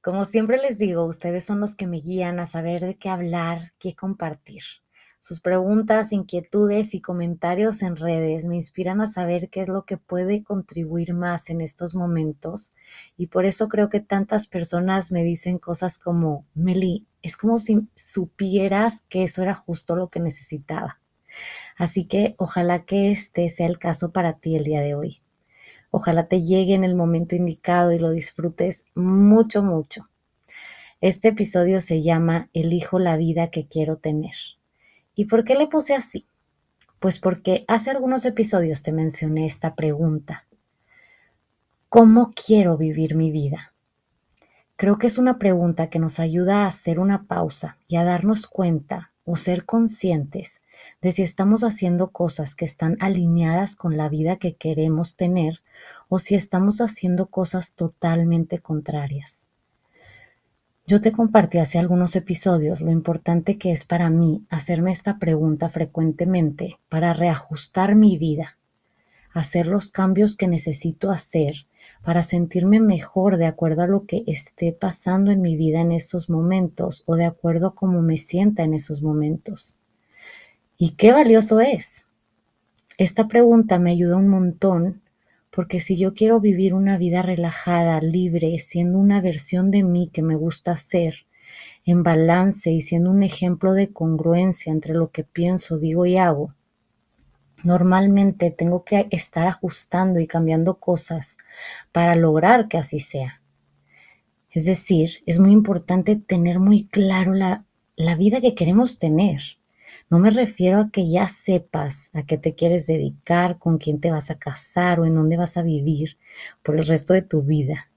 Como siempre les digo, ustedes son los que me guían a saber de qué hablar, qué compartir. Sus preguntas, inquietudes y comentarios en redes me inspiran a saber qué es lo que puede contribuir más en estos momentos y por eso creo que tantas personas me dicen cosas como, Meli, es como si supieras que eso era justo lo que necesitaba. Así que ojalá que este sea el caso para ti el día de hoy. Ojalá te llegue en el momento indicado y lo disfrutes mucho, mucho. Este episodio se llama Elijo la vida que quiero tener. ¿Y por qué le puse así? Pues porque hace algunos episodios te mencioné esta pregunta. ¿Cómo quiero vivir mi vida? Creo que es una pregunta que nos ayuda a hacer una pausa y a darnos cuenta o ser conscientes de si estamos haciendo cosas que están alineadas con la vida que queremos tener o si estamos haciendo cosas totalmente contrarias. Yo te compartí hace algunos episodios lo importante que es para mí hacerme esta pregunta frecuentemente para reajustar mi vida, hacer los cambios que necesito hacer para sentirme mejor de acuerdo a lo que esté pasando en mi vida en esos momentos o de acuerdo a cómo me sienta en esos momentos. ¿Y qué valioso es? Esta pregunta me ayuda un montón porque si yo quiero vivir una vida relajada, libre, siendo una versión de mí que me gusta ser, en balance y siendo un ejemplo de congruencia entre lo que pienso, digo y hago, normalmente tengo que estar ajustando y cambiando cosas para lograr que así sea. Es decir, es muy importante tener muy claro la, la vida que queremos tener no me refiero a que ya sepas a qué te quieres dedicar, con quién te vas a casar o en dónde vas a vivir por el resto de tu vida.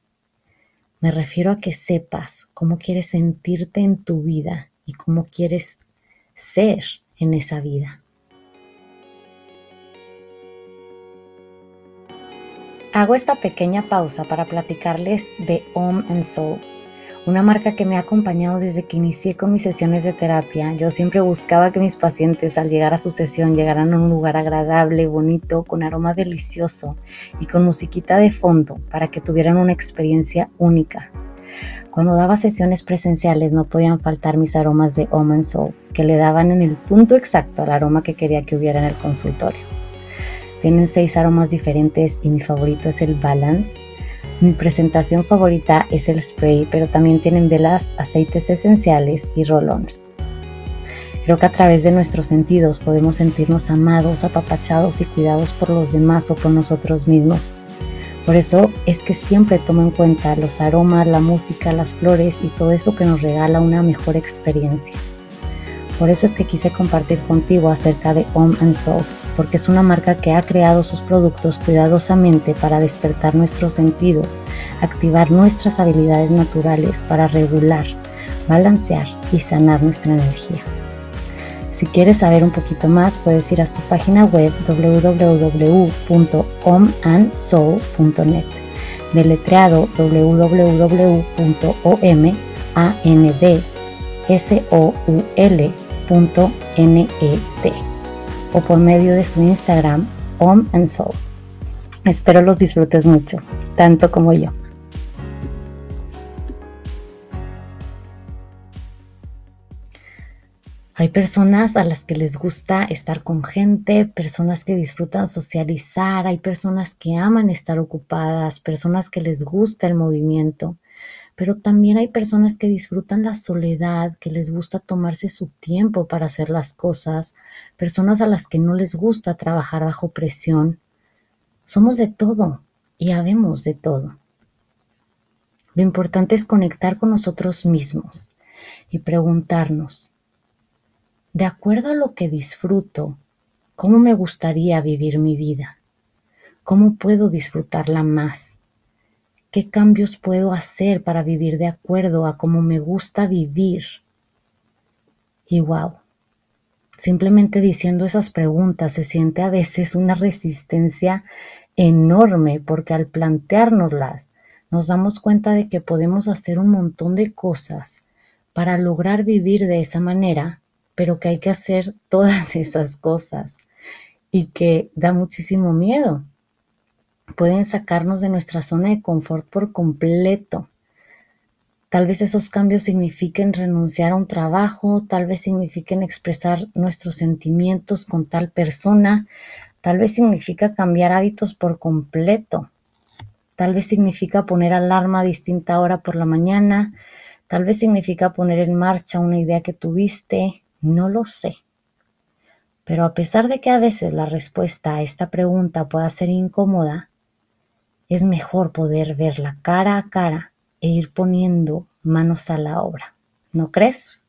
Me refiero a que sepas cómo quieres sentirte en tu vida y cómo quieres ser en esa vida. Hago esta pequeña pausa para platicarles de Om and Soul una marca que me ha acompañado desde que inicié con mis sesiones de terapia. Yo siempre buscaba que mis pacientes al llegar a su sesión llegaran a un lugar agradable, bonito, con aroma delicioso y con musiquita de fondo para que tuvieran una experiencia única. Cuando daba sesiones presenciales no podían faltar mis aromas de Home Soul, que le daban en el punto exacto al aroma que quería que hubiera en el consultorio. Tienen seis aromas diferentes y mi favorito es el Balance mi presentación favorita es el spray, pero también tienen velas, aceites esenciales y roll-ons. Creo que a través de nuestros sentidos podemos sentirnos amados, apapachados y cuidados por los demás o por nosotros mismos. Por eso es que siempre tomo en cuenta los aromas, la música, las flores y todo eso que nos regala una mejor experiencia. Por eso es que quise compartir contigo acerca de Home and Soul porque es una marca que ha creado sus productos cuidadosamente para despertar nuestros sentidos, activar nuestras habilidades naturales para regular, balancear y sanar nuestra energía. Si quieres saber un poquito más, puedes ir a su página web www.omandsoul.net, deletreado www.omandsoul.net o por medio de su Instagram Om and Soul. Espero los disfrutes mucho, tanto como yo. Hay personas a las que les gusta estar con gente, personas que disfrutan socializar, hay personas que aman estar ocupadas, personas que les gusta el movimiento, pero también hay personas que disfrutan la soledad, que les gusta tomarse su tiempo para hacer las cosas, personas a las que no les gusta trabajar bajo presión. Somos de todo y habemos de todo. Lo importante es conectar con nosotros mismos y preguntarnos, de acuerdo a lo que disfruto, ¿cómo me gustaría vivir mi vida? ¿Cómo puedo disfrutarla más? ¿Qué cambios puedo hacer para vivir de acuerdo a cómo me gusta vivir? Y wow, simplemente diciendo esas preguntas se siente a veces una resistencia enorme porque al planteárnoslas nos damos cuenta de que podemos hacer un montón de cosas para lograr vivir de esa manera, pero que hay que hacer todas esas cosas y que da muchísimo miedo pueden sacarnos de nuestra zona de confort por completo. Tal vez esos cambios signifiquen renunciar a un trabajo, tal vez signifiquen expresar nuestros sentimientos con tal persona, tal vez significa cambiar hábitos por completo, tal vez significa poner alarma a distinta hora por la mañana, tal vez significa poner en marcha una idea que tuviste, no lo sé. Pero a pesar de que a veces la respuesta a esta pregunta pueda ser incómoda, es mejor poder verla cara a cara e ir poniendo manos a la obra. ¿No crees?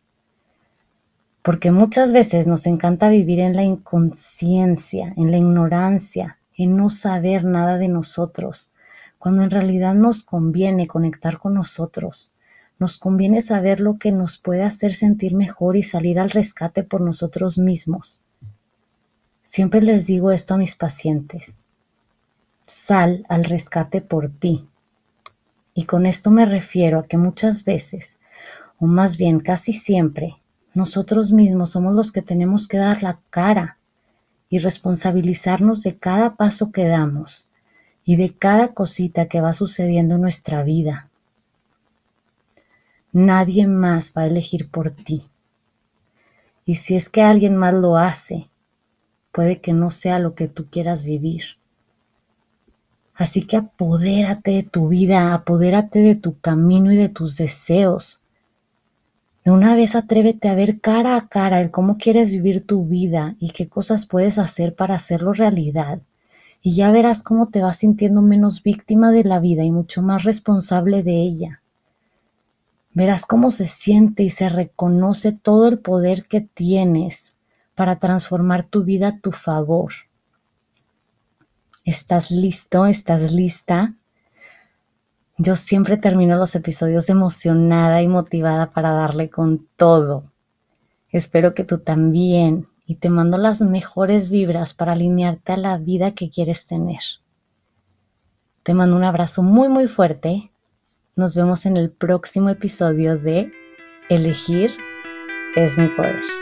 Porque muchas veces nos encanta vivir en la inconsciencia, en la ignorancia, en no saber nada de nosotros, cuando en realidad nos conviene conectar con nosotros. Nos conviene saber lo que nos puede hacer sentir mejor y salir al rescate por nosotros mismos. Siempre les digo esto a mis pacientes sal al rescate por ti. Y con esto me refiero a que muchas veces, o más bien casi siempre, nosotros mismos somos los que tenemos que dar la cara y responsabilizarnos de cada paso que damos y de cada cosita que va sucediendo en nuestra vida. Nadie más va a elegir por ti. Y si es que alguien más lo hace, puede que no sea lo que tú quieras vivir. Así que apodérate de tu vida, apodérate de tu camino y de tus deseos. De una vez atrévete a ver cara a cara el cómo quieres vivir tu vida y qué cosas puedes hacer para hacerlo realidad. Y ya verás cómo te vas sintiendo menos víctima de la vida y mucho más responsable de ella. Verás cómo se siente y se reconoce todo el poder que tienes para transformar tu vida a tu favor. ¿Estás listo? ¿Estás lista? Yo siempre termino los episodios emocionada y motivada para darle con todo. Espero que tú también y te mando las mejores vibras para alinearte a la vida que quieres tener. Te mando un abrazo muy muy fuerte. Nos vemos en el próximo episodio de Elegir es mi poder.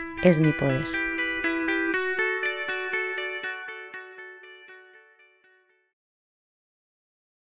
es mi poder.